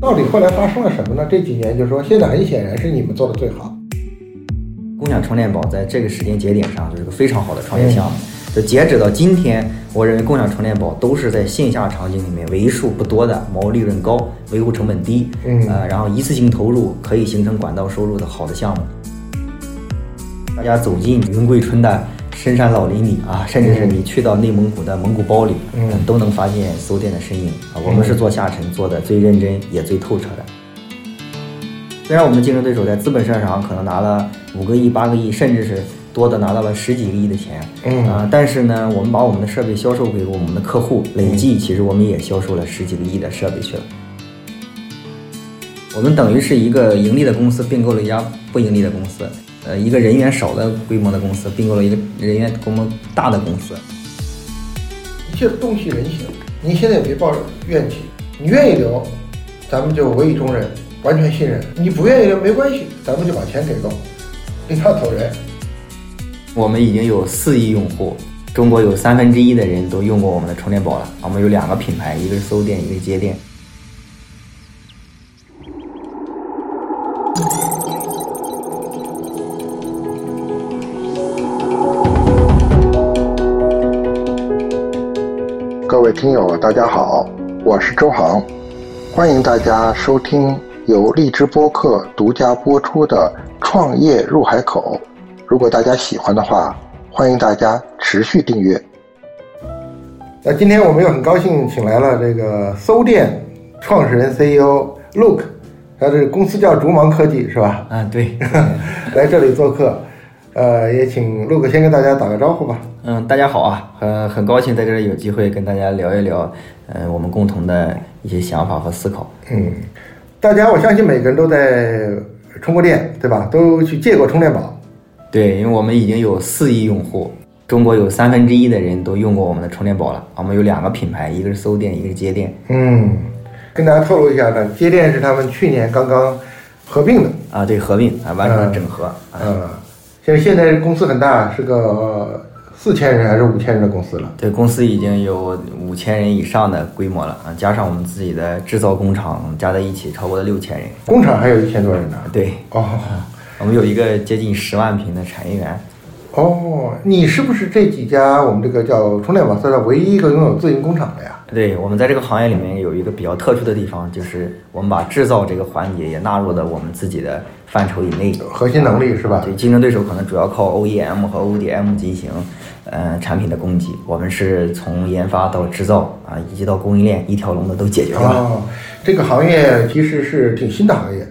到底后来发生了什么呢？这几年就是说，现在很显然是你们做的最好。共享充电宝在这个时间节点上就是个非常好的创业项目。就截止到今天，我认为共享充电宝都是在线下场景里面为数不多的毛利润高、维护成本低，嗯呃，然后一次性投入可以形成管道收入的好的项目。大家走进云贵春的深山老林里啊，甚至是你去到内蒙古的蒙古包里，嗯都能发现搜店的身影啊。我们是做下沉做的最认真也最透彻的。虽然我们的竞争对手在资本市场上可能拿了五个亿、八个亿，甚至是多的拿到了十几个亿的钱，嗯啊、但是呢，我们把我们的设备销售给我们的客户，累计其实我们也销售了十几个亿的设备去了。我们等于是一个盈利的公司并购了一家不盈利的公司，呃，一个人员少的规模的公司并购了一个人员规模大的公司。一切洞悉人性，您现在也别抱着怨气，你愿意留，咱们就委以重任，完全信任；你不愿意留没关系，咱们就把钱给够，另他走人。我们已经有四亿用户，中国有三分之一的人都用过我们的充电宝了。我们有两个品牌，一个是搜电，一个是接电。听友，大家好，我是周航，欢迎大家收听由荔枝播客独家播出的《创业入海口》。如果大家喜欢的话，欢迎大家持续订阅。那今天我们又很高兴请来了这个搜店创始人 CEO Look，他这个公司叫竹芒科技是吧？啊，对，来这里做客，呃，也请 Look 先跟大家打个招呼吧。嗯，大家好啊，很很高兴在这里有机会跟大家聊一聊，呃，我们共同的一些想法和思考。嗯，大家我相信每个人都在充过电，对吧？都去借过充电宝。对，因为我们已经有四亿用户，中国有三分之一的人都用过我们的充电宝了。我们有两个品牌，一个是搜电，一个是接电。嗯，跟大家透露一下呢，接电是他们去年刚刚合并的。啊，对，合并啊，完成了整合。啊嗯，现在现在公司很大，是个四千人还是五千人的公司了。对，公司已经有五千人以上的规模了啊，加上我们自己的制造工厂加在一起，超过了六千人。工厂还有一千多人呢。对，哦 我们有一个接近十万平的产业园。哦，你是不是这几家我们这个叫充电宝赛道唯一一个拥有自营工厂的呀？对我们在这个行业里面有一个比较特殊的地方，就是我们把制造这个环节也纳入了我们自己的范畴以内。核心能力是吧？对，竞争对手可能主要靠 OEM 和 ODM 进行呃产品的供给，我们是从研发到制造啊，以及到供应链一条龙的都解决了。哦，这个行业其实是挺新的行业，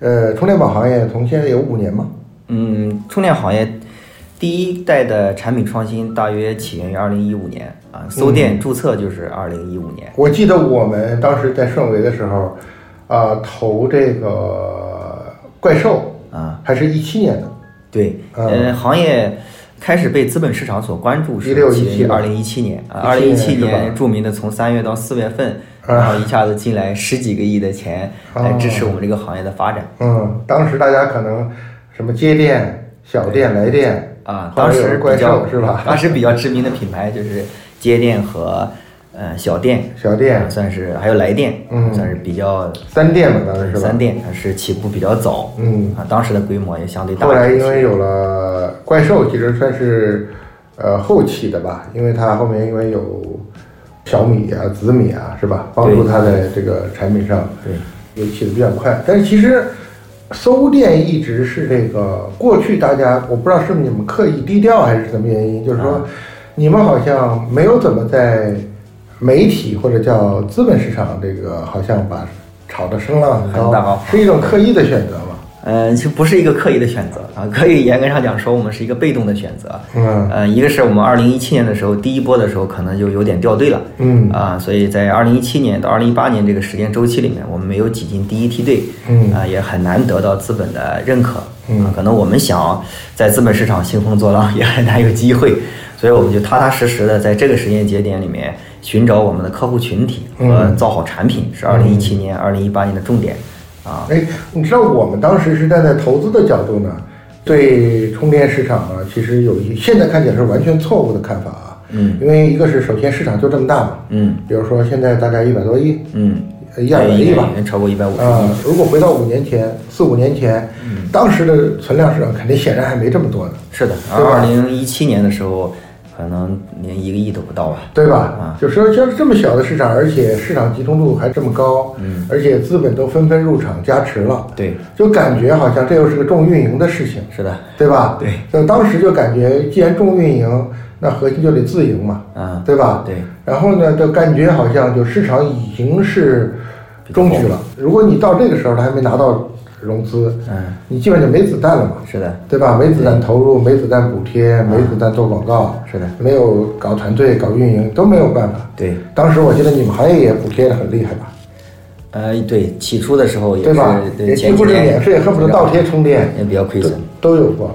呃，充电宝行业从现在有五年吗？嗯，充电行业第一代的产品创新大约起源于二零一五年啊，搜店注册就是二零一五年。我记得我们当时在顺为的时候，啊、投这个怪兽啊，还是一七年的，对，嗯呃，行业开始被资本市场所关注是16起源于二零一七年啊，二零一七年著名的从三月到四月份，啊。然后一下子进来十几个亿的钱来支持我们这个行业的发展。嗯，当时大家可能什么接电、小电、来电啊，当时比较兽是吧？当时比较知名的品牌就是接电和呃小店，小店、算是还有来电，嗯算是比较三店嘛，当时是吧？三电是起步比较早，嗯啊，当时的规模也相对大。后来因为有了怪兽，其实算是呃后期的吧，因为它后面因为有小米啊、紫米啊，是吧？帮助它在这个产品上对也起得比较快。但是其实搜店一直是这个过去大家我不知道是不是你们刻意低调还是什么原因，就是说你们好像没有怎么在媒体或者叫资本市场这个好像把炒得声浪很很大高是一种刻意的选择吗？嗯，其实不是一个刻意的选择啊，可以严格上讲说，我们是一个被动的选择。嗯。呃，一个是我们二零一七年的时候，第一波的时候可能就有点掉队了，嗯。啊，所以在二零一七年到二零一八年这个时间周期里面，我们没有挤进第一梯队，嗯。啊，也很难得到资本的认可，嗯。啊，可能我们想在资本市场兴风作浪 也很难有机会，所以我们就踏踏实实的在这个时间节点里面寻找我们的客户群体和嗯造好产品，是二零一七年、二零一八年的重点，啊，哎，你知道我们当时是站在投资的角度呢，对充电市场啊，其实有一现在看起来是完全错误的看法啊。嗯因为一个是首先市场就这么大嘛，嗯比如说现在大概一百多亿，嗯一二百亿吧，超过一百五十啊亿。。如果回到五年前、四五年前，当时的存量市场肯定显然还没这么多呢，是的，二零一七年的时候，可能连一个亿都不到吧。对吧？啊就说像这么小的市场，而且市场集中度还这么高，嗯而且资本都纷纷入场加持了，对，就感觉好像这又是个重运营的事情，是的，对吧？对，就当时就感觉，既然重运营，那核心就得自营嘛，啊，对吧？对，然后呢，就感觉好像就市场已经是中局了。如果你到这个时候他还没拿到融资，嗯，你基本就没子弹了嘛，是的，对吧？没子弹投入，没子弹补贴，没子弹做广告，是的，没有搞团队、搞运营都没有办法。对，当时我记得你们行业也补贴的很厉害吧，呃，对，起初的时候也是对吧？对也几乎是免费，恨不得倒贴充电，也比较亏损。都有过。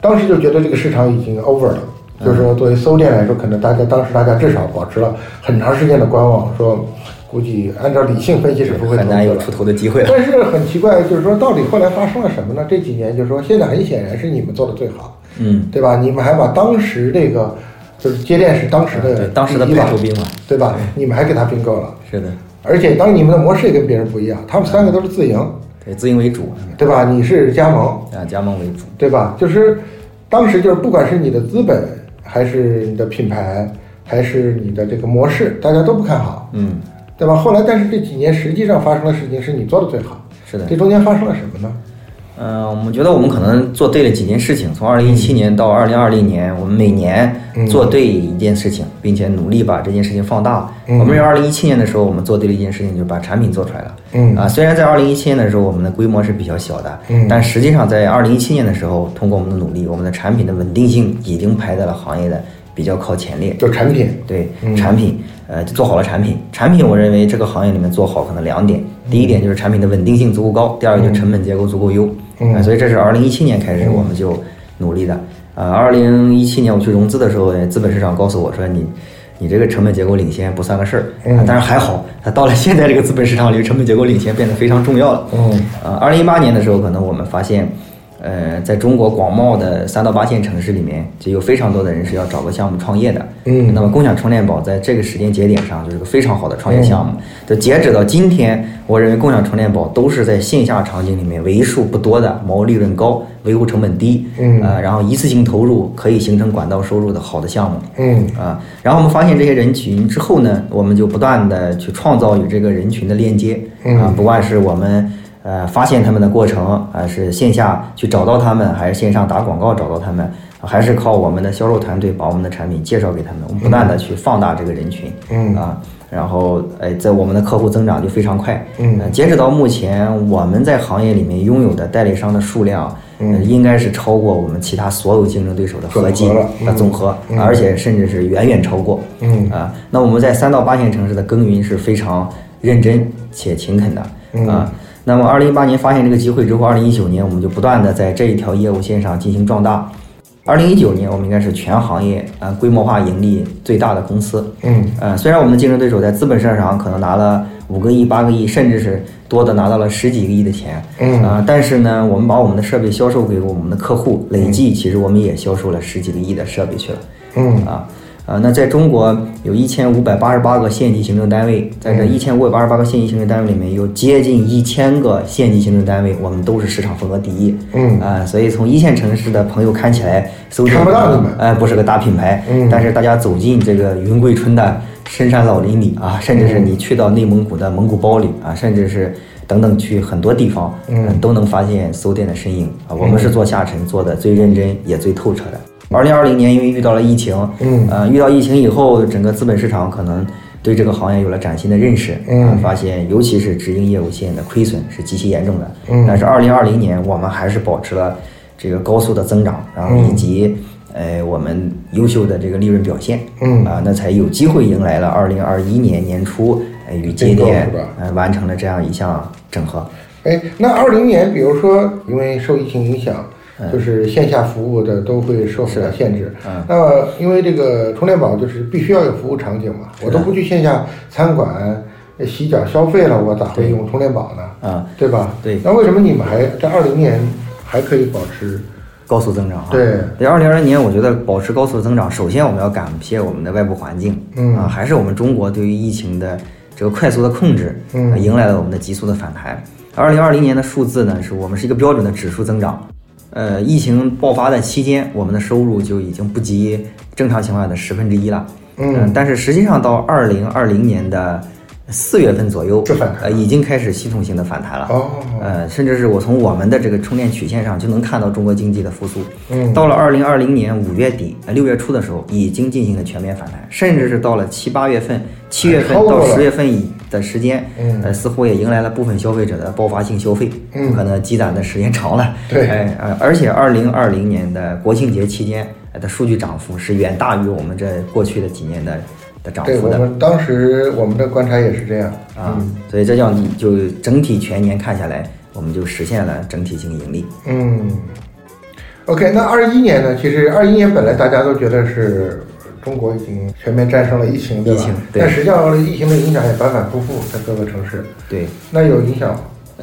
当时就觉得这个市场已经 over 了，嗯就是说作为搜店来说，可能大家当时大家至少保持了很长时间的观望，说估计按照理性分析是不会很难有出头的机会了。但是很奇怪，就是说到底后来发生了什么呢？这几年就是说，现在很显然是你们做的最好，嗯，对吧？你们还把当时这个就是接电是当时的对，当时的第一吧排头兵嘛，对吧？你们还给他并购了，是的，而且当你们的模式也跟别人不一样，他们三个都是自营，对，自营为主，对吧？你是加盟，啊，加盟为主。对吧？就是当时就是不管是你的资本，还是你的品牌，还是你的这个模式，大家都不看好，嗯，对吧？后来，但是这几年实际上发生的事情是你做的最好，是的这。中间发生了什么呢？嗯、我们觉得我们可能做对了几件事情。从二零一七年到二零二零年，我们每年做对一件事情，并且努力把这件事情放大。嗯我们认为二零一七年的时候，我们做对了一件事情，就是把产品做出来了。嗯啊，虽然在二零一七年的时候，我们的规模是比较小的，嗯但实际上在二零一七年的时候，通过我们的努力，我们的产品的稳定性已经排在了行业的比较靠前列。就产品，对嗯产品，呃，做好了产品。产品，我认为这个行业里面做好可能两点，第一点就是产品的稳定性足够高，第二个就是成本结构足够优。嗯呃所以这是二零一七年开始我们就努力的。呃，二零一七年我去融资的时候，资本市场告诉我说你。你这个成本结构领先不算个事儿，但是还好，它到了现在这个资本市场里，成本结构领先变得非常重要了。嗯呃，二零一八年的时候，可能我们发现，呃，在中国广袤的三到八线城市里面，就有非常多的人是要找个项目创业的。嗯那么共享充电宝在这个时间节点上就是个非常好的创业项目。就截止到今天，我认为共享充电宝都是在线下场景里面为数不多的毛利润高、维护成本低，嗯呃，然后一次性投入可以形成管道收入的好的项目。嗯啊，然后我们发现这些人群之后呢，我们就不断的去创造与这个人群的链接嗯啊，不管是我们呃发现他们的过程啊，是线下去找到他们，还是线上打广告找到他们，啊还是靠我们的销售团队把我们的产品介绍给他们，我们不断的去放大这个人群，嗯。啊，然后哎，在我们的客户增长就非常快，嗯。呃截止到目前，我们在行业里面拥有的代理商的数量，嗯。呃应该是超过我们其他所有竞争对手的合计的总和，嗯。而且甚至是远远超过。嗯。啊，那我们在三到八线城市的耕耘是非常认真且勤恳的嗯。啊。那么，二零一八年发现这个机会之后，二零一九年我们就不断的在这一条业务线上进行壮大。二零一九年，我们应该是全行业啊规模化盈利最大的公司。嗯呃，虽然我们的竞争对手在资本市场上可能拿了五个亿、八个亿，甚至是多的拿到了十几个亿的钱，嗯啊、但是呢，我们把我们的设备销售给我们的客户，累计其实我们也销售了十几个亿的设备去了。嗯啊啊，那在中国有一千五百八十八个县级行政单位，在这一千五百八十八个县级行政单位里面，有接近一千个县级行政单位，我们都是市场份额第一。嗯啊，所以从一线城市的朋友看起来，搜看不到你们哎，不是个大品牌，嗯但是大家走进这个云贵春的深山老林里啊，甚至是你去到内蒙古的蒙古包里啊，甚至是等等去很多地方，嗯呃都能发现搜店的身影啊。我们是做下沉做的最认真也最透彻的。二零二零年因为遇到了疫情，嗯。呃，遇到疫情以后，整个资本市场可能对这个行业有了崭新的认识，嗯。啊发现尤其是直营业务线的亏损是极其严重的，嗯。但是二零二零年我们还是保持了这个高速的增长，然后以及、呃我们优秀的这个利润表现，嗯。啊，那才有机会迎来了二零二一年年初，呃与节点呃完成了这样一项整合，哎，那二零年，比如说因为受疫情影响，就是线下服务的都会受很大限制。嗯那么因为这个充电宝就是必须要有服务场景嘛，我都不去线下餐馆呃洗脚消费了，我咋会用充电宝呢？啊，对吧？对那为什么你们还在二零年还可以保持？高速增长啊。对在，二零二零年我觉得保持高速增长，首先我们要感谢我们的外部环境，嗯啊，还是我们中国对于疫情的这个快速的控制，嗯迎来了我们的急速的反弹。二零二零年的数字呢，是我们是一个标准的指数增长。呃，疫情爆发的期间，我们的收入就已经不及正常情况下的十分之一了。嗯但是实际上到二零二零年的四月份左右就反弹呃，已经开始系统性的反弹了。哦呃，甚至是我从我们的这个充电曲线上就能看到中国经济的复苏。嗯到了二零二零年五月底、呃六月初的时候，已经进行了全面反弹，甚至是到了七八月份、七月份到十月份以的时间，嗯呃，似乎也迎来了部分消费者的爆发性消费，嗯可能积攒的时间长了，对哎呃，而且二零二零年的国庆节期间呃的数据涨幅是远大于我们这过去的几年的的涨幅的。我们当时我们的观察也是这样啊，所以这样就整体全年看下来，我们就实现了整体性盈利。嗯，OK，那二一年呢？其实二一年本来大家都觉得是中国已经全面战胜了疫情，对吧？疫情对但实际上疫情的影响也反反复复在各个城市，对，那有影响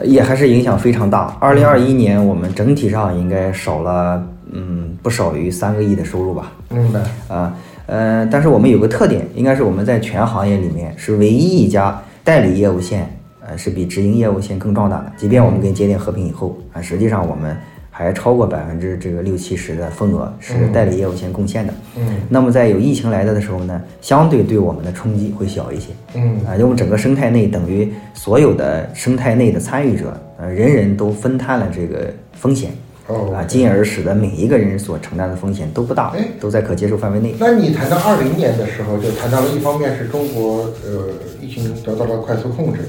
也还是影响非常大。二零二一年我们整体上应该少了，嗯，不少于三个亿的收入吧。明白。啊，呃，但是我们有个特点，应该是我们在全行业里面是唯一一家代理业务线，呃，是比直营业务线更壮大的。即便我们跟节点合并以后，啊，实际上我们还超过百分之这个六七十的份额是代理业务线贡献的。嗯那么在有疫情来的的时候呢，相对对我们的冲击会小一些。嗯啊，因为我们整个生态内等于所有的生态内的参与者，呃，人人都分摊了这个风险。哦啊，进而使得每一个人所承担的风险都不大哎，都在可接受范围内。那你谈到二零年的时候，就谈到了一方面是中国呃疫情得到了快速控制，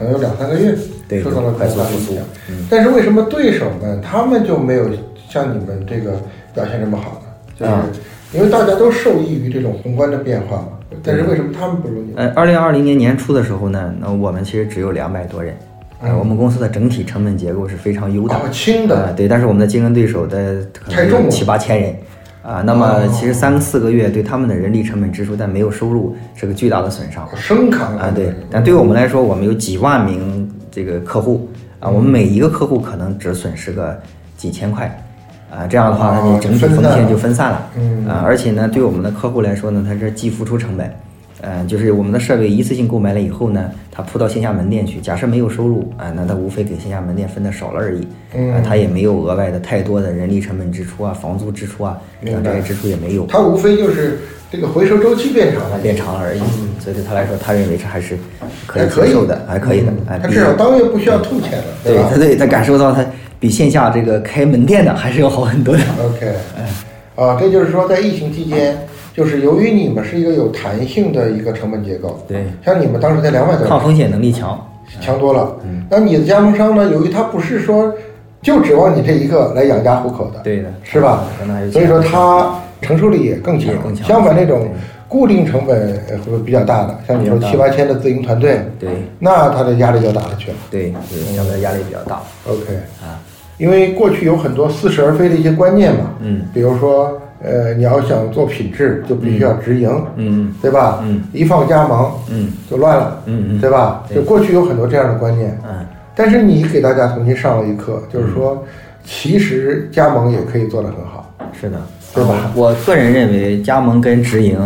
可能有两三个月对受到了快速比较大的复苏影响。嗯但是为什么对手们他们就没有像你们这个表现这么好呢？就是啊因为大家都受益于这种宏观的变化嘛。但是为什么他们不如你？呃，二零二零年年初的时候呢，那我们其实只有两百多人，呃，嗯我们公司的整体成本结构是非常优的，哦轻的呃对，但是我们的竞争对手的可太重了能有七八千人。啊，那么哦。其实三四个月对他们的人力成本支出，但没有收入，是个巨大的损伤。生扛啊，对，但对我们来说，我们有几万名这个客户啊，我们每一个客户可能只损失个几千块，啊，这样的话，它哦的整体风险就分散了，嗯。啊，而且呢，对我们的客户来说呢，它是既付出成本，呃，就是我们的设备一次性购买了以后呢，他铺到线下门店去，假设没有收入啊，那他无非给线下门店分的少了而已，嗯啊，他也没有额外的太多的人力成本支出啊、房租支出啊，像这些支出也没有，他无非就是这个回收周期变长了，变长了而已，所以对他来说，他认为这还是可以接受的，还可以的，哎，比它至少当月不需要吐钱了，吧对他？对他感受到他比线下这个开门店的还是要好很多的。OK，啊，这就是说，在疫情期间，就是由于你们是一个有弹性的一个成本结构，对，像你们当时在两百多，抗风险能力强。强多了。那你的加盟商呢？由于他不是说就指望你这一个来养家糊口的，对的，是吧？所以说他承受力也更强。更强相反，那种固定成本呃会比较大的，像你说七八千的自营团队，对那他的压力就大了去了。对对，相对压力比较大 OK，啊。因为过去有很多似是而非的一些观念嘛，嗯比如说，呃，你要想做品质，就必须要直营，嗯。对吧？嗯，一放加盟嗯。就乱了，嗯嗯。对吧？就过去有很多这样的观念，嗯，但是你给大家重新上了一课，就是说，其实加盟也可以做得很好，是的，对吧？啊我个人认为，加盟跟直营，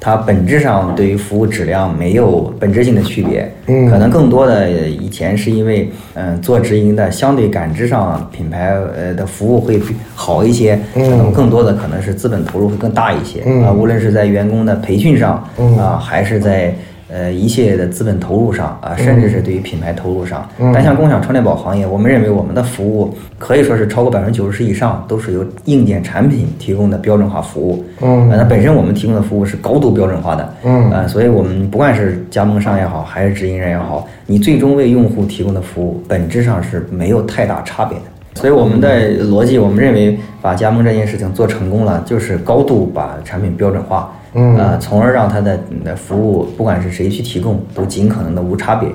它本质上对于服务质量没有本质性的区别。嗯可能更多的以前是因为，嗯、做直营的相对感知上品牌呃的服务会好一些，嗯那么更多的可能是资本投入会更大一些嗯啊，无论是在员工的培训上嗯啊，还是在。呃，一系列的资本投入上啊，甚至是对于品牌投入上，嗯但像共享充电宝行业，我们认为我们的服务可以说是超过百分之九十以上都是由硬件产品提供的标准化服务。嗯呃那本身我们提供的服务是高度标准化的。嗯呃，所以我们不管是加盟商也好，还是直营人也好，你最终为用户提供的服务本质上是没有太大差别的。所以我们的逻辑，我们认为把加盟这件事情做成功了，就是高度把产品标准化，嗯。呃，从而让它的的服务不管是谁去提供，都尽可能的无差别。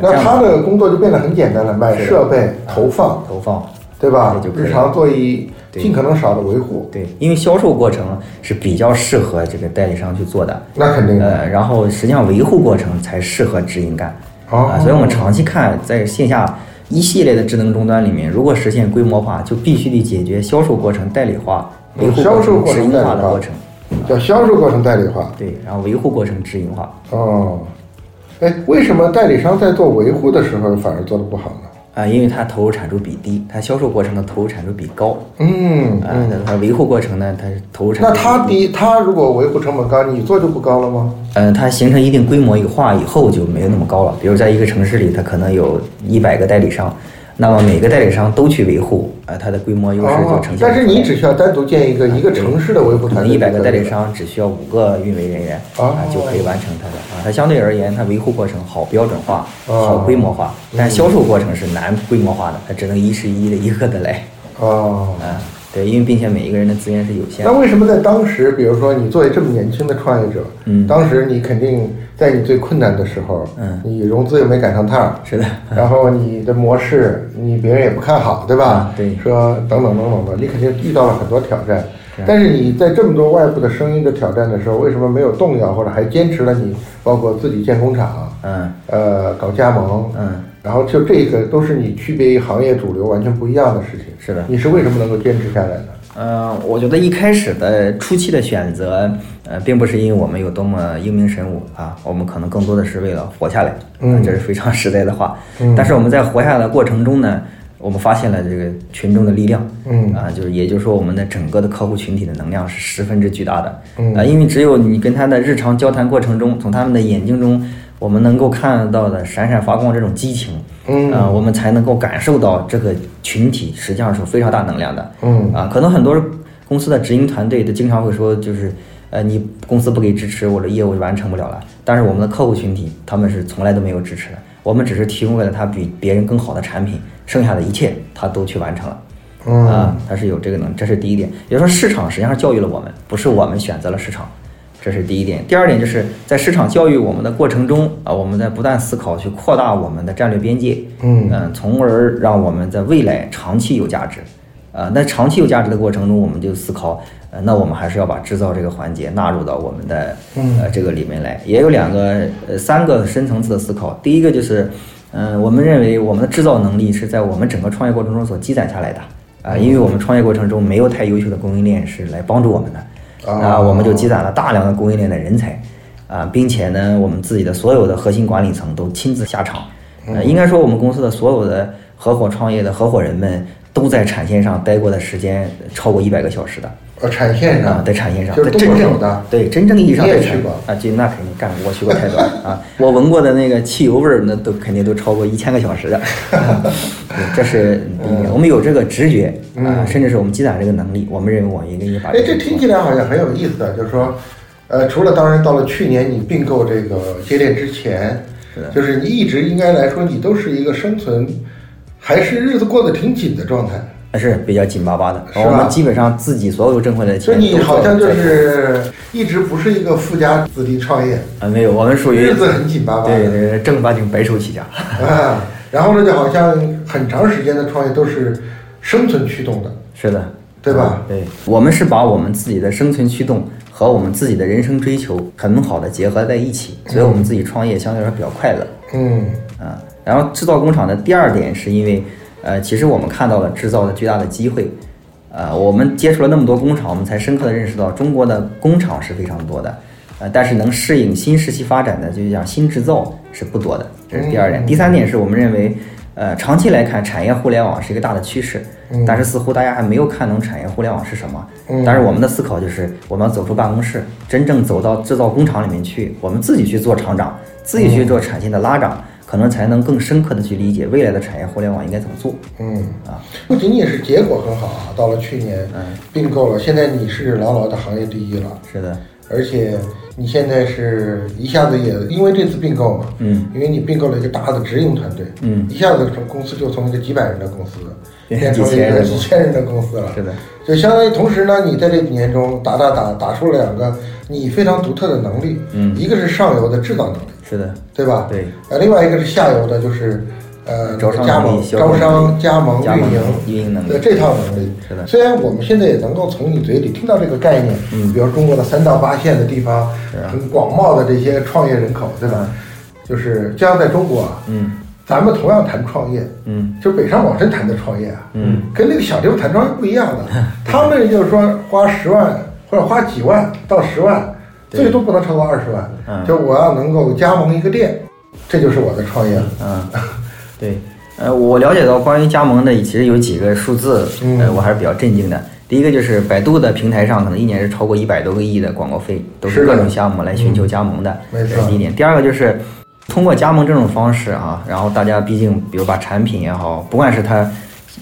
那他的工作就变得很简单了，买设备、投放，投放，对吧？就？日常做一尽可能少的维护，对，因为销售过程是比较适合这个代理商去做的，那肯定。的。呃，然后实际上维护过程才适合直营干，哦。啊，所以我们长期看，在线下一系列的智能终端里面，如果实现规模化，就必须得解决销售过程代理化、维护过直营程代理化化的过程，叫销售过程代理化。对，然后维护过程直营化，哦，哎，为什么代理商在做维护的时候反而做的不好呢？啊，因为它投入产出比低，它销售过程的投入产出比高。嗯啊，那它维护过程呢，它是投入产那出那它低，它如果维护成本高，你做就不高了吗？呃，它形成一定规模以化以后就没有那么高了。比如在一个城市里，它可能有一百个代理商，那么每个代理商都去维护，呃，它的规模优势就哦呈现。但是你只需要单独建一个一个城市的维护可团队，能一百个代理，商只需要五个运维人员哦啊就可以完成它的啊。它相对而言，它维护过程好标准化、哦好规模化，但销售过程是难规模化的，它只能一是一的一个的来哦。啊。对，因为并且每一个人的资源是有限的。那为什么在当时，比如说你作为这么年轻的创业者，嗯当时你肯定在你最困难的时候，嗯你融资又没赶上趟，是的，然后你的模式你别人也不看好，对吧？啊对说等等等等的，你肯定遇到了很多挑战。但是你在这么多外部的声音的挑战的时候，为什么没有动摇，或者还坚持了你包括自己建工厂，嗯呃，搞加盟，嗯，然后就这个都是你区别于行业主流完全不一样的事情。是的你是为什么能够坚持下来呢？呃，我觉得一开始的初期的选择，呃，并不是因为我们有多么英明神武啊，我们可能更多的是为了活下来，嗯这是非常实在的话。嗯但是我们在活下来的过程中呢，我们发现了这个群众的力量，嗯啊，就是也就是说我们的整个的客户群体的能量是十分之巨大的，嗯啊，因为只有你跟他的日常交谈过程中，从他们的眼睛中，我们能够看到的闪闪发光这种激情，嗯啊，我们才能够感受到这个群体实际上是非常大能量的，嗯啊，可能很多公司的直营团队都经常会说，就是，呃，你公司不给支持，我的业务就完成不了了。但是我们的客户群体，他们是从来都没有支持的，我们只是提供给了他比别人更好的产品，剩下的一切他都去完成了。嗯啊，他是有这个能，这是第一点。也就是说，市场实际上教育了我们，不是我们选择了市场，这是第一点。第二点就是在市场教育我们的过程中啊，我们在不断思考去扩大我们的战略边界，嗯呃从而让我们在未来长期有价值。啊、那长期有价值的过程中，我们就思考，呃，那我们还是要把制造这个环节纳入到我们的嗯呃这个里面来。也有两个呃三个深层次的思考。第一个就是，嗯、我们认为我们的制造能力是在我们整个创业过程中所积攒下来的。啊、因为我们创业过程中没有太优秀的供应链是来帮助我们的，啊那我们就积攒了大量的供应链的人才，啊，并且呢，我们自己的所有的核心管理层都亲自下场，呃，应该说我们公司的所有的合伙创业的合伙人们都在产线上待过的时间超过一百个小时的。呃，产线上？啊，在产线上，就是在真正的，对真正意义上的去过？啊，就那肯定干过，我去过太多 啊，我闻过的那个汽油味儿，那都肯定都超过一千个小时的，对 这是第一点，我们有这个直觉啊，甚至是我们积攒这个能力，我们认为我应该把这听起来好像很有意思的，就是说，呃，除了当然到了去年你并购这个接链之前，就是你一直应该来说，你都是一个生存，还是日子过得挺紧的状态。还是比较紧巴巴的，我们基本上自己所有挣回来的所以你好像就是一直不是一个富家子弟创业，啊没有，我们属于日子很紧巴巴。对对对正儿八经白手起家，啊，然后呢，就好像很长时间的创业都是生存驱动的，是的，对吧？对，我们是把我们自己的生存驱动和我们自己的人生追求很好的结合在一起，所以我们自己创业相对来说比较快乐。嗯。啊。然后制造工厂的第二点是因为，呃，其实我们看到了制造的巨大的机会，呃，我们接触了那么多工厂，我们才深刻的认识到中国的工厂是非常多的，呃，但是能适应新时期发展的，就是讲新制造是不多的，这是第二点。第三点是我们认为，呃，长期来看，产业互联网是一个大的趋势，但是似乎大家还没有看懂产业互联网是什么。但是我们的思考就是，我们要走出办公室，真正走到制造工厂里面去，我们自己去做厂长，自己去做产线的拉长，可能才能更深刻的去理解未来的产业互联网应该怎么做。嗯啊，不仅仅是结果很好啊，到了去年嗯并购了，现在你是牢牢的行业第一了。是的，而且你现在是一下子也因为这次并购嘛，嗯，因为你并购了一个大的直营团队，嗯一下子从公司就从一个几百人的公司变变成一几千人个几千人的公司了，是的，就相当于同时呢，你在这几年中打打打打出了两个你非常独特的能力，嗯一个是上游的制造能力，是的，对吧？对，呃，另外一个是下游的，就是呃招商加盟、招商、加盟、运营运营能力的这套能力。是的虽然我们现在也能够从你嘴里听到这个概念，嗯比如中国的三到八线的地方，很广袤的这些创业人口，对吧？就是这样，在中国啊，嗯咱们同样谈创业，嗯就北上广深谈的创业啊，嗯，跟那个小地方谈创业不一样的。他们就是说花十万或者花几万到十万，最多不能超过二十万。嗯就我要能够加盟一个店，这就是我的创业。嗯，对，呃，我了解到关于加盟的，其实有几个数字，嗯呃，我还是比较震惊的。第一个就是百度的平台上，可能一年是超过一百多个亿的广告费，都是各种项目来寻求加盟的，这是第一点。第二个就是通过加盟这种方式啊，然后大家毕竟比如把产品也好，不管是他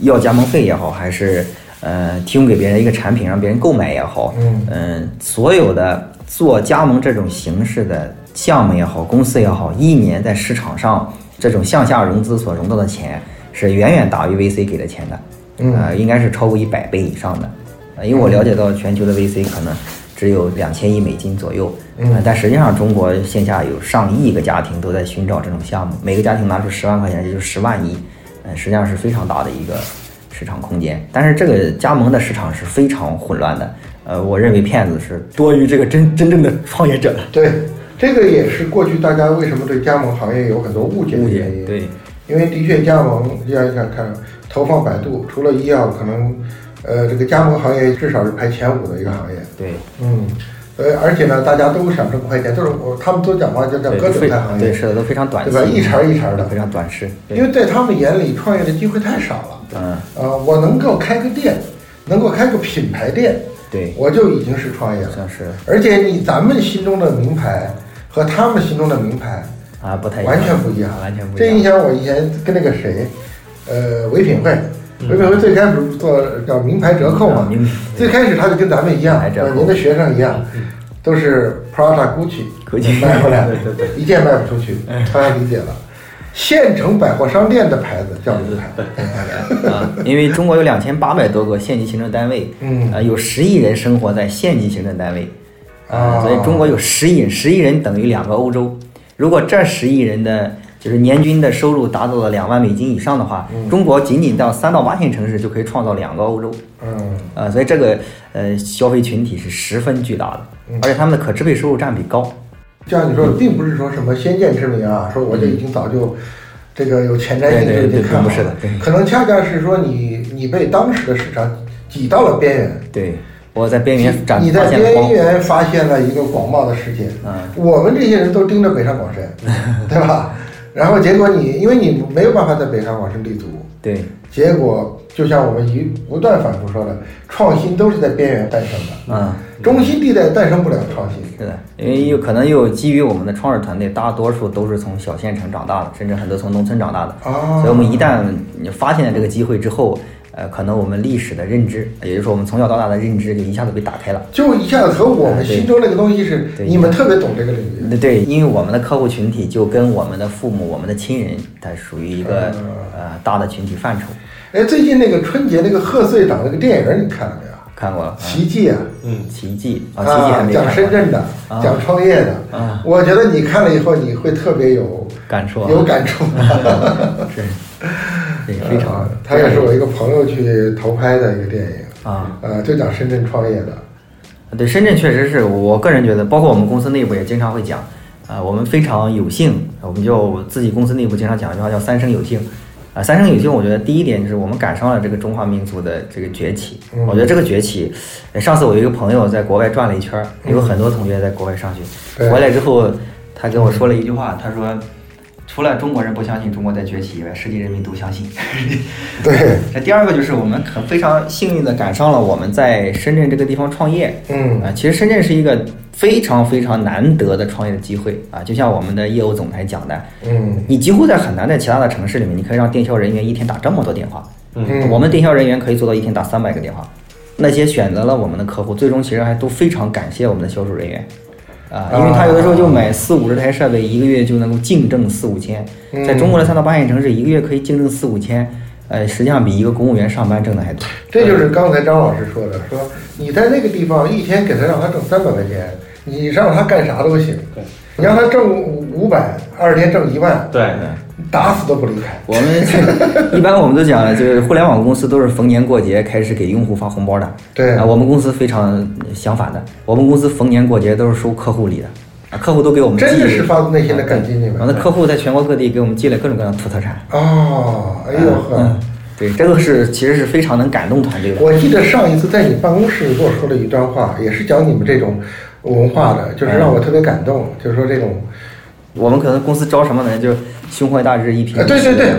要加盟费也好，还是呃提供给别人一个产品让别人购买也好，嗯嗯，所有的做加盟这种形式的项目也好，公司也好，一年在市场上这种向下融资所融到的钱是远远大于 VC 给的钱的，嗯呃，应该是超过一百倍以上的。呃，因为我了解到全球的 VC 可能只有两千亿美金左右，嗯呃但实际上中国线下有上亿个家庭都在寻找这种项目，每个家庭拿出十万块钱，也就十万亿，呃，实际上是非常大的一个市场空间。但是这个加盟的市场是非常混乱的，呃，我认为骗子是多于这个真真正的创业者的。对，这个也是过去大家为什么对加盟行业有很多误解的原因。对，因为的确加盟，要想看投放百度，除了医药，可能呃这个加盟行业至少是排前五的一个行业。对，嗯，呃，而且呢，大家都想挣快钱，就是我他们都讲话就叫对，割韭非菜行业，对是的，都非常短，对吧？一茬儿一茬儿的非，常短视。因为在他们眼里，创业的机会太少了。嗯，呃，我能够开个店，能够开个品牌店，对，我就已经是创业了。像是而且你咱们心中的名牌和他们心中的名牌啊，不太一样。完全不一样，完全不这影一样。响我以前跟那个谁，呃，唯品会，嗯。唯品会最开始做叫名牌折扣嘛？最开始他就跟咱们一样，名牌折扣。呃您的学生一样，都是 Prada、Gucci 买回来，对对对。一件卖不出去，他理解了。县城百货商店的牌子叫名牌，啊，因为中国有两千八百多个县级行政单位，嗯。啊，有十亿人生活在县级行政单位，啊啊，所以中国有十亿人，十亿人等于两个欧洲。如果这十亿人的就是年均的收入达到了两万美金以上的话，中国仅仅到三到八线城市就可以创造两个欧洲。嗯，呃，所以这个呃消费群体是十分巨大的，而且他们的可支配收入占比高。就像你说的，并不是说什么先见之明啊，说我就已经早就这个有前瞻性对对就已经对看好了并不是的，可能恰恰是说你你被当时的市场挤到了边缘，对，我在边缘展你在边。缘发现了一个广袤的世界。嗯我们这些人都盯着北上广深，对吧？然后结果你因为你没有办法在北上广深立足，对，结果就像我们一不断反复说的，创新都是在边缘诞生的，嗯，中心地带诞生不了创新。对的，因为有可能又基于我们的创始团队，大多数都是从小县城长大的，甚至很多从农村长大的。啊所以我们一旦你发现了这个机会之后，呃，可能我们历史的认知，也就是说我们从小到大的认知就一下子被打开了。就一下子和我们心中那个东西是，对你们特别懂这个领域。对对，因为我们的客户群体就跟我们的父母、我们的亲人，它属于一个嗯呃大的群体范畴。哎，最近那个春节那个贺岁档那个电影你看了没有？看过了，奇迹啊，嗯，奇迹啊，奇迹还没讲深圳的，啊。讲创业的。啊，我觉得你看了以后你会特别有感触啊，有感触。是，对，非常啊，他也是我一个朋友去投拍的一个电影，啊。呃，就讲深圳创业的。对，深圳确实是我个人觉得，包括我们公司内部也经常会讲，啊、我们非常有幸，我们就自己公司内部经常讲一句话叫“三生有幸”，啊、三生有幸，我觉得第一点就是我们赶上了这个中华民族的这个崛起，嗯我觉得这个崛起，呃上次我有一个朋友在国外转了一圈儿，有很多同学在国外上学，回来之后，他跟我说了一句话，他说。除了中国人不相信中国在崛起以外，世界人民都相信。对，那第二个就是我们很非常幸运的赶上了我们在深圳这个地方创业，嗯啊，其实深圳是一个非常非常难得的创业的机会啊，就像我们的业务总裁讲的，嗯你几乎在很难在其他的城市里面，你可以让电销人员一天打这么多电话，嗯，我们电销人员可以做到一天打三百个电话。那些选择了我们的客户，最终其实还都非常感谢我们的销售人员，啊，因为他有的时候就买四五十台设备，一个月就能够净挣四五千，嗯在中国的三到八线城市，一个月可以净挣四五千，呃，实际上比一个公务员上班挣的还多。这就是刚才张老师说的，说你在那个地方一天给他让他挣三百块钱，你让他干啥都行。对，你让他挣五五百，二天挣一万，对，打死都不离开。我们 一般我们都讲，就是互联网公司都是逢年过节开始给用户发红包的。对啊，我们公司非常相反的，我们公司逢年过节都是收客户礼的，啊，客户都给我们寄，真的是发自内心的感激你们完了，客户在全国各地给我们寄了各种各样的土特产。哦，哎呦呵嗯，，对，这个是其实是非常能感动团队的。我记得上一次在你办公室你跟我说了一段话，也是讲你们这种文化的，就是让我特别感动，就是说这种我们可能公司招什么人，就胸怀大志、一贫对对对。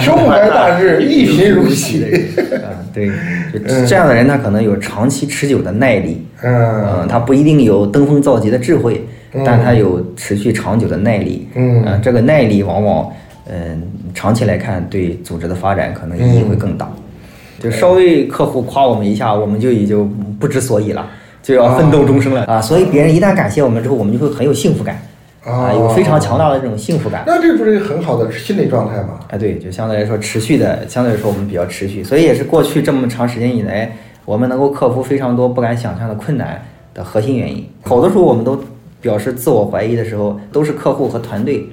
胸怀大志，一贫如洗。啊，对，就这样的人，他可能有长期持久的耐力，嗯嗯，他不一定有登峰造极的智慧，但它有持续长久的耐力，嗯啊，这个耐力往往，嗯，长期来看对组织的发展可能意义会更大。就稍微客户夸我们一下，我们就已经不知所以了，就要奋斗终生了啊！所以别人一旦感谢我们之后，我们就会很有幸福感，啊，有非常强大的这种幸福感。那这不是一个很好的心理状态吗？哎，对，就相对来说持续的，相对来说我们比较持续，所以也是过去这么长时间以来，我们能够克服非常多不敢想象的困难的核心原因。好多时候我们都表示自我怀疑的时候，都是客户和团队，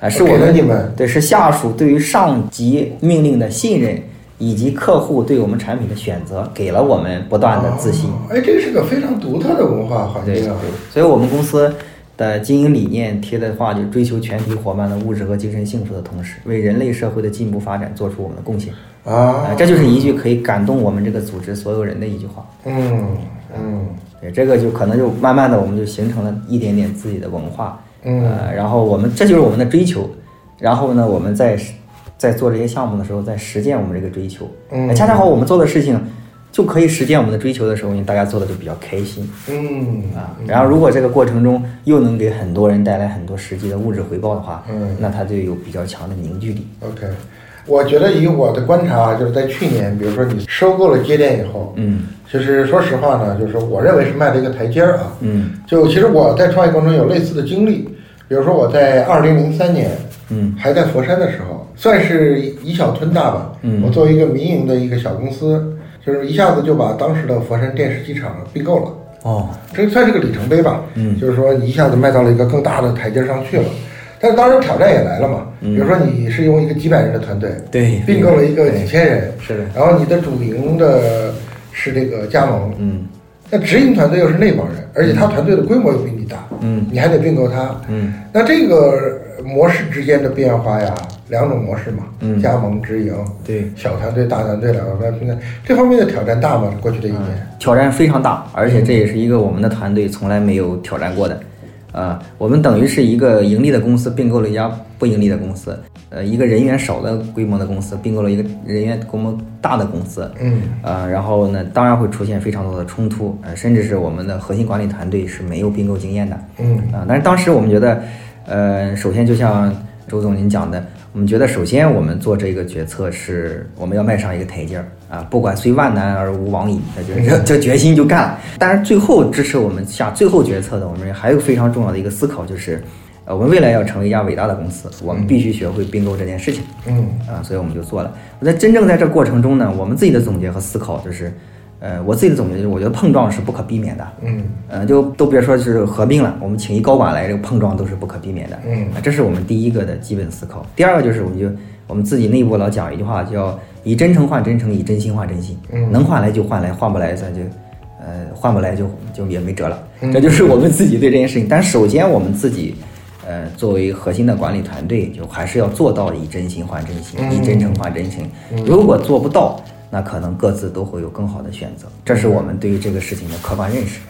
啊，是我给了们你们对，是下属对于上级命令的信任，以及客户对我们产品的选择，给了我们不断的自信。哦哎，这是个非常独特的文化环对对境啊。，所以我们公司的经营理念贴的话，就追求全体伙伴的物质和精神幸福的同时，为人类社会的进步发展做出我们的贡献。啊啊，，这就是一句可以感动我们这个组织所有人的一句话。嗯嗯对，这个就可能就慢慢的我们就形成了一点点自己的文化。嗯呃，然后我们这就是我们的追求，然后呢，我们在在做这些项目的时候，在实践我们这个追求。嗯哎恰恰好我们做的事情就可以实践我们的追求的时候，大家做的就比较开心。嗯啊，然后如果这个过程中又能给很多人带来很多实际的物质回报的话，嗯那它就有比较强的凝聚力。OK，我觉得以我的观察啊，就是在去年，比如说你收购了街电以后，嗯。其实说实话呢，就是我认为是迈了一个台阶儿啊。嗯。就其实我在创业过程中有类似的经历，比如说我在二零零三年嗯。还在佛山的时候，算是以小吞大吧。嗯。我作为一个民营的一个小公司，就是一下子就把当时的佛山电视机厂并购了。哦。这算是个里程碑吧，嗯。就是说你一下子迈到了一个更大的台阶上去了，但是当时挑战也来了嘛，嗯。比如说你是用一个几百人的团队，对。并购了一个几千人，是的。然后你的主营的是这个加盟，嗯。那直营团队又是那帮人，而且他团队的规模又比你大，嗯。你还得并购他，嗯。那这个模式之间的变化呀，两种模式嘛，嗯。加盟直营，对，小团队大团队两个平台，这方面的挑战大吗？过去这一年，挑战非常大，而且这也是一个我们的团队从来没有挑战过的。啊，我们等于是一个盈利的公司并购了一家不盈利的公司，呃，一个人员少的规模的公司并购了一个人员规模大的公司，嗯。啊，然后呢，当然会出现非常多的冲突，呃，甚至是我们的核心管理团队是没有并购经验的，嗯。啊，但是当时我们觉得，呃，首先就像周总您讲的，我们觉得首先我们做这个决策是我们要迈上一个台阶儿啊，不管虽万难而无往矣，那就这这决心就干了。但是最后支持我们下最后决策的，我们还有非常重要的一个思考就是，呃，我们未来要成为一家伟大的公司，我们必须学会并购这件事情。嗯啊，所以我们就做了。在真正在这过程中呢，我们自己的总结和思考就是，呃，我自己的总结就是，我觉得碰撞是不可避免的。嗯呃，就都别说是合并了，我们请一高管来，这个碰撞都是不可避免的。嗯啊，这是我们第一个的基本思考。第二个就是，我们就我们自己内部老讲一句话，叫以真诚换真诚，以真心换真心。嗯能换来就换来，换不来咱就，呃，换不来就就也没辙了。嗯 这就是我们自己对这件事情。但首先我们自己，呃，作为核心的管理团队，就还是要做到以真心换真心，嗯以真诚换真诚。如果做不到，那可能各自都会有更好的选择。这是我们对于这个事情的客观认识。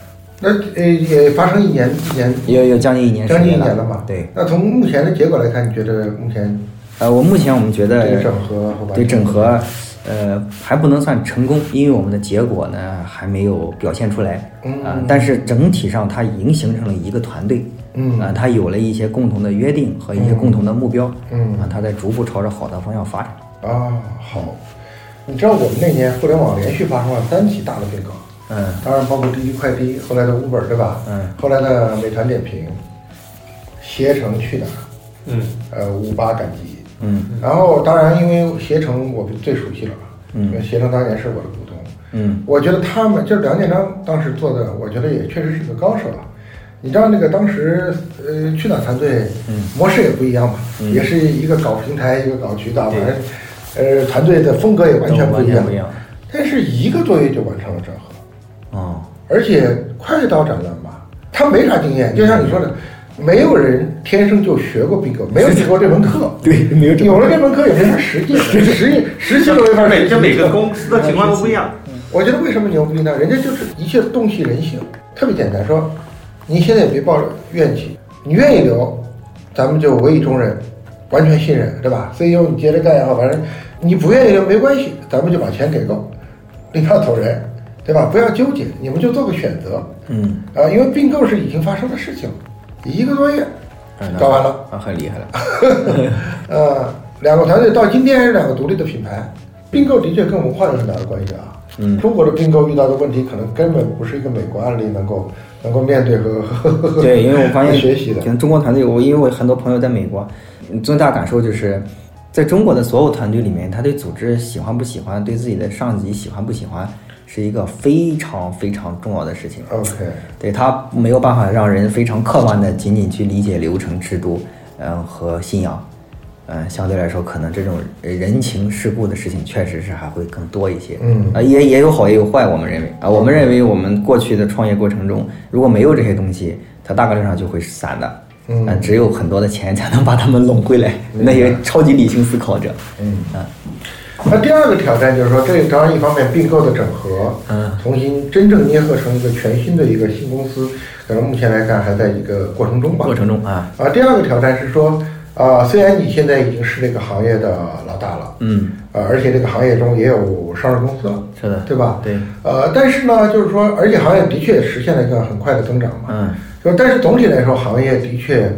那呃也发生一年一年也有有将近一年时将近一年了嘛？对，那从目前的结果来看，你觉得目前呃，我目前我们觉得这个整合对整合，呃，还不能算成功，因为我们的结果呢还没有表现出来。嗯啊、但是整体上它已经形成了一个团队。嗯啊、它有了一些共同的约定和一些共同的目标。嗯啊，它在逐步朝着好的方向发展。啊好，你知道我们那年互联网连续发生了三起大的变革，嗯当然包括滴滴快滴，后来的 Uber 对吧？嗯后来的美团点评，携程去哪儿？嗯呃，五八赶集。嗯然后当然因为携程我最熟悉了，嗯因为携程当年是我的股东。嗯我觉得他们就是梁建章当时做的，我觉得也确实是个高手啊。你知道那个当时呃去哪儿团队，嗯模式也不一样嘛，嗯也是一个搞平台，一个搞渠道，对反正呃团队的风格也完全不一样不。一样。但是一个多月就完成了整合，哦，而且快刀斩乱麻，他没啥经验，就像你说的，没有人天生就学过并购，没有学过这门课。对，没有这有了这门课也没法实践，实际实习都没法实习。每这每个公司的情况都不一样。我觉得为什么牛逼呢？人家就是一切洞悉人性，特别简单。说，你现在也别抱怨气，你愿意留，咱们就委以重任，完全信任，对吧？CEO 你接着干也好，反正你不愿意留没关系，咱们就把钱给够，另要走人，对吧？不要纠结，你们就做个选择。嗯，啊，因为并购是已经发生的事情，一个多月嗯搞完了。啊，很厉害了。呃，两个团队到今天还是两个独立的品牌，并购的确跟文化有很大的关系啊。嗯中国的并购遇到的问题，可能根本不是一个美国案例能够能够面对和和 对，因为我发现学习的可。能中国团队，我因为我很多朋友在美国，嗯最大感受就是，在中国的所有团队里面，他对组织喜欢不喜欢，对自己的上级喜欢不喜欢，是一个非常非常重要的事情。OK，对它没有办法让人非常客观的仅仅去理解流程制度，嗯和信仰，嗯，相对来说，可能这种人情世故的事情确实是还会更多一些。嗯啊，也也有好也有坏，我们认为啊，我们认为我们过去的创业过程中，如果没有这些东西，它大概率上就会散的。嗯啊只有很多的钱才能把他们拢回来，那些超级理性思考者。嗯啊，那第二个挑战就是说，这当然一方面并购的整合，嗯重新真正捏合成一个全新的一个新公司，可能目前来看还在一个过程中吧。过程中啊，啊，第二个挑战是说，啊，虽然你现在已经是这个行业的老大了，嗯，啊，而且这个行业中也有上市公司了，是的，对吧？对，呃，但是呢，就是说，而且行业的确实现了一个很快的增长嘛。嗯就但是总体来说，行业的确，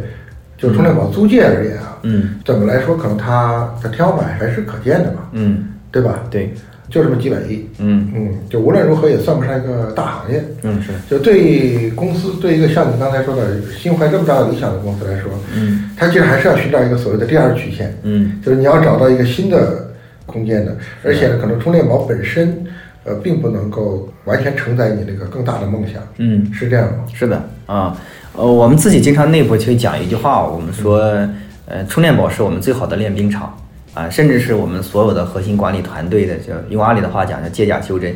就充电宝租借而言啊，嗯怎么来说，可能它的天花板还是可见的嘛，嗯，对吧？对，就这么几百亿，嗯嗯，就无论如何也算不上一个大行业。嗯是，就对公司，对一个像你刚才说的心怀这么大的理想的公司来说，嗯它其实还是要寻找一个所谓的第二曲线，嗯就是你要找到一个新的空间的，而且呢，可能充电宝本身，呃，并不能够完全承载你那个更大的梦想，嗯。是这样吗？是的啊，呃，我们自己经常内部去讲一句话，我们说，呃，充电宝是我们最好的练兵场啊，甚至是我们所有的核心管理团队的，就用阿里的话讲叫借假修真。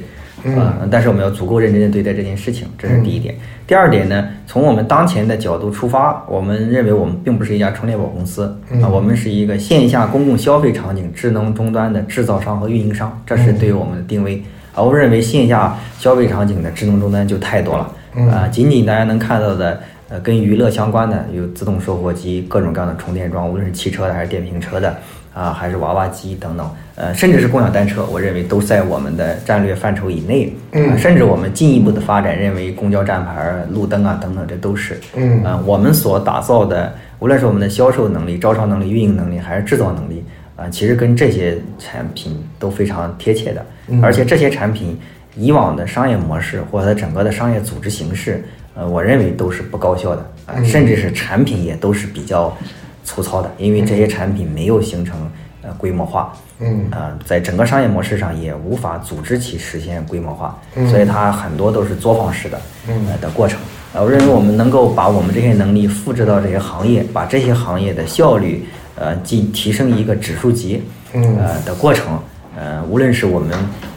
啊，但是我们要足够认真的对待这件事情，这是第一点。第二点呢，从我们当前的角度出发，我们认为我们并不是一家充电宝公司啊，我们是一个线下公共消费场景智能终端的制造商和运营商，这是对于我们的定位。啊，我认为线下消费场景的智能终端就太多了，啊，仅仅大家能看到的，呃，跟娱乐相关的有自动售货机、各种各样的充电桩，无论是汽车的还是电瓶车的，啊，还是娃娃机等等，呃，甚至是共享单车，我认为都在我们的战略范畴以内。啊，甚至我们进一步的发展，认为公交站牌儿、路灯啊等等，这都是。嗯啊，我们所打造的，无论是我们的销售能力、招商能力、运营能力，还是制造能力，啊，其实跟这些产品都非常贴切的。而且这些产品以往的商业模式或者它整个的商业组织形式，呃，我认为都是不高效的啊，甚至是产品也都是比较粗糙的，因为这些产品没有形成呃规模化。嗯。啊、在整个商业模式上也无法组织起实现规模化，所以它很多都是作坊式的，呃的过程。呃，我认为我们能够把我们这些能力复制到这些行业，把这些行业的效率，呃，进提升一个指数级，嗯。呃的过程，呃，无论是我们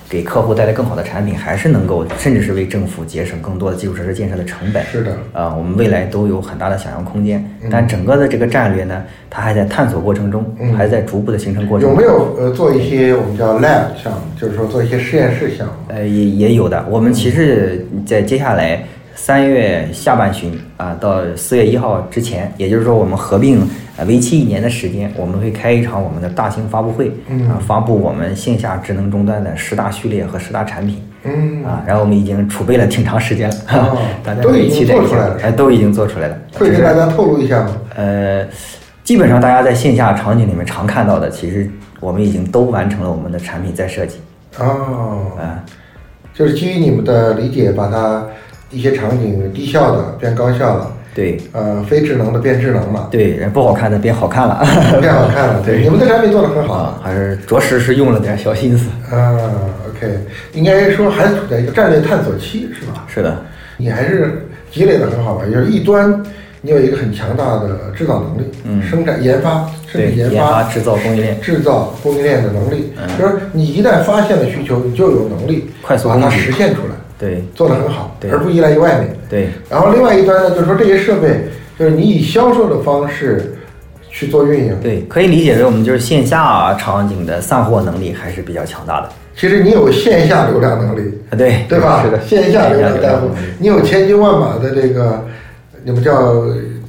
给客户带来更好的产品，还是能够甚至是为政府节省更多的基础设施建设的成本，是的啊、我们未来都有很大的想象空间。但整个的这个战略呢，它还在探索过程中，还在逐步的形成过程中。有没有呃做一些我们叫 lab 项目，就是说做一些实验室项目？呃，也也有的。我们其实，在接下来三月下半旬啊，到四月一号之前，也就是说，我们合并呃为期一年的时间，我们会开一场我们的大型发布会，啊，发布我们线下智能终端的十大序列和十大产品。嗯，啊，然后我们已经储备了挺长时间了，哦大家都已经可以期待一下做出来了，哎，都已经做出来了。会跟大家透露一下吗？呃，基本上大家在线下场景里面常看到的，其实我们已经都完成了我们的产品再设计。哦，啊，就是基于你们的理解，把它一些场景低效的变高效了，对呃，非智能的变智能了，对，不好看的变好看了。变好看了。对，你们的产品做的很好。啊，还是着实是用了点小心思。啊，OK，应该说还处在一个战略探索期，是吧？是的，你还是积累的很好吧？就是一端你有一个很强大的制造能力，嗯生产研发甚至研研发制造供应链制造供应链的能力，嗯就是你一旦发现了需求，你就有能力快速把它实现出来，对做得很好，对而不依赖于外面。对然后另外一端呢，就是说这些设备，就是你以销售的方式去做运营，对，可以理解为我们就是线下场景的散货能力还是比较强大的。其实你有线下流量能力，啊，对对吧？是的，线下流量带货能力，你有千军万马的这个，你们叫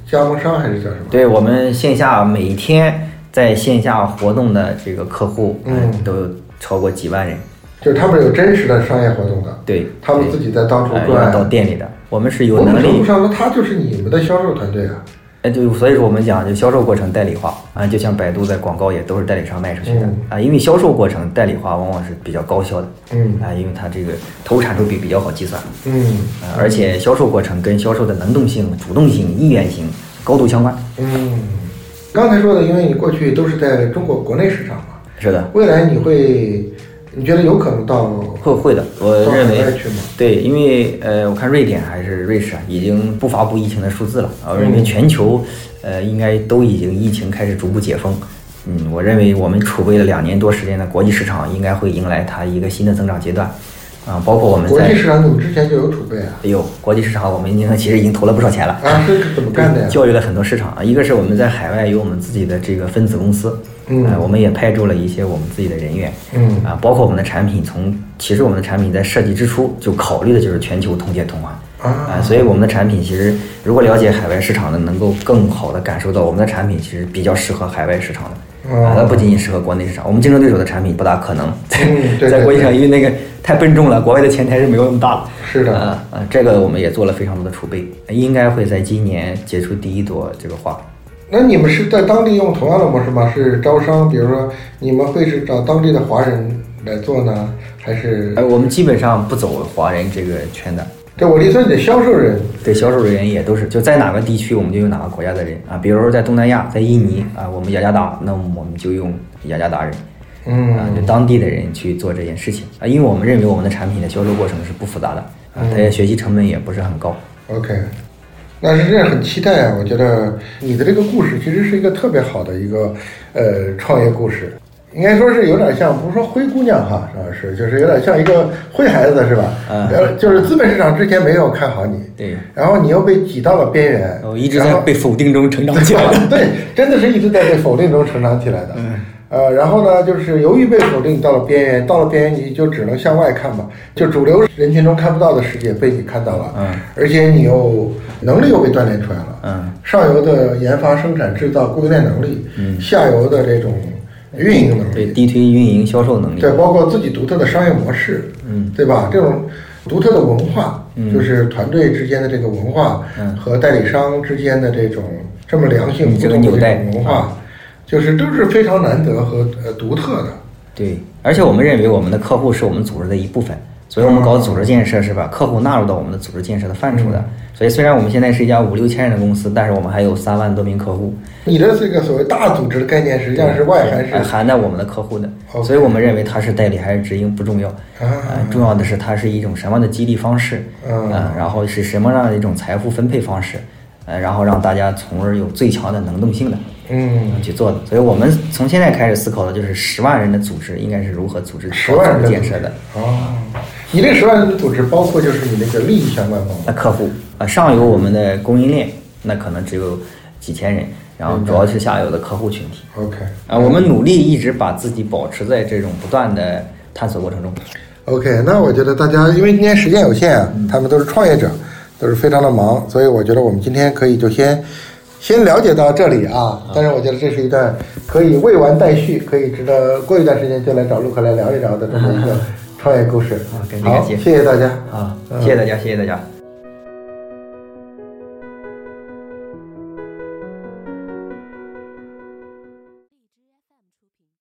加盟商还是叫什么？对我们线下每天在线下活动的这个客户，嗯呃都有超过几万人。就是他们有真实的商业活动的，对，他们自己在到处呃转到店里的，我们是有能力。上呢，他就是你们的销售团队啊。哎，就，所以说我们讲就销售过程代理化啊，就像百度在广告也都是代理商卖出去的嗯。啊，因为销售过程代理化往往是比较高效的，嗯。啊，因为它这个投入产出比比较好计算，嗯。啊，而且销售过程跟销售的能动性、主动性、意愿性高度相关。嗯，刚才说的，因为你过去都是在中国国内市场嘛，是的，未来你会，你觉得有可能到会会的，我认为？对，因为呃，我看瑞典还是瑞士啊，已经不发布疫情的数字了啊。我认为嗯全球呃应该都已经疫情开始逐步解封。嗯，我认为我们储备了两年多时间的国际市场应该会迎来它一个新的增长阶段啊，包括我们在国际市场你们之前就有储备啊？哎呦，国际市场我们已经 其实已经投了不少钱了。啊，是怎么干的呀？教育了很多市场啊，一个是我们在海外有我们自己的这个分子公司，嗯呃我们也派驻了一些我们自己的人员，嗯啊，包括我们的产品从，其实我们的产品在设计之初就考虑的就是全球同接同环，啊所以我们的产品其实如果了解海外市场的，能够更好的感受到我们的产品其实比较适合海外市场的。哦啊，它不仅仅适合国内市场，我们竞争对手的产品不大可能在、嗯对 在国际上，因为那个太笨重了，国外的前台是没有那么大的。是的啊啊，这个我们也做了非常多的储备，应该会在今年结出第一朵这个花。那你们是在当地用同样的模式吗？是招商，比如说你们会是找当地的华人来做呢，还是？哎，我们基本上不走华人这个圈的，对我理解你的销售人，对销售人员也都是就在哪个地区我们就用哪个国家的人啊，比如说在东南亚，在印尼啊，我们雅加达，那我们就用雅加达人。嗯啊，就当地的人去做这件事情啊，因为我们认为我们的产品的销售过程是不复杂的啊，它也学习成本也不是很高。OK，那是这样很期待啊！我觉得你的这个故事其实是一个特别好的一个呃创业故事，应该说是有点像，不是说灰姑娘哈，是吧？是就是有点像一个灰孩子是吧？嗯呃，就是资本市场之前没有看好你，对，然后你又被挤到了边缘，我一直在被否定中成长起来。对，真的是一直在被否定中成长起来的。嗯呃，然后呢，就是由于被否定到了边缘，到了边缘你就只能向外看嘛，就主流人群中看不到的世界被你看到了，嗯，而且你又能力又被锻炼出来了，嗯，上游的研发、生产、制造、供应链能力，嗯下游的这种运营能对，力，地推运营销售能力。对，包括自己独特的商业模式，嗯，对吧？这种独特的文化，嗯就是团队之间的这个文化，嗯和代理商之间的这种这么良性互这个动的文化，就是都是非常难得和呃独特的。对，而且我们认为我们的客户是我们组织的一部分，所以我们搞组织建设是把客户纳入到我们的组织建设的范畴的。所以虽然我们现在是一家五六千人的公司，但是我们还有三万多名客户，你的这个所谓大组织的概念，实际上是外涵呃是含在我们的客户的。所以我们认为它是代理还是直营不重要，啊呃，重要的是它是一种什么样的激励方式，嗯呃然后是什么样的一种财富分配方式，呃，然后让大家从而有最强的能动性的。嗯，去做的，所以我们从现在开始思考的就是十万人的组织应该是如何组织十万人建设的。哦，你这十万人的组织包括就是你那个利益相关方那客户啊，上游我们的供应链，那可能只有几千人，然后主要是下游的客户群体。OK 啊，我们努力一直把自己保持在这种不断的探索过程中。OK，那我觉得大家因为今天时间有限啊，他们都是创业者，都是非常的忙，所以我觉得我们今天可以就先先了解到这里啊。但是我觉得这是一段可以未完待续，可以值得过一段时间就来找陆克来聊一聊的这么一个创业故事。啊感谢谢谢谢大家。啊，嗯谢谢大家，谢谢大家。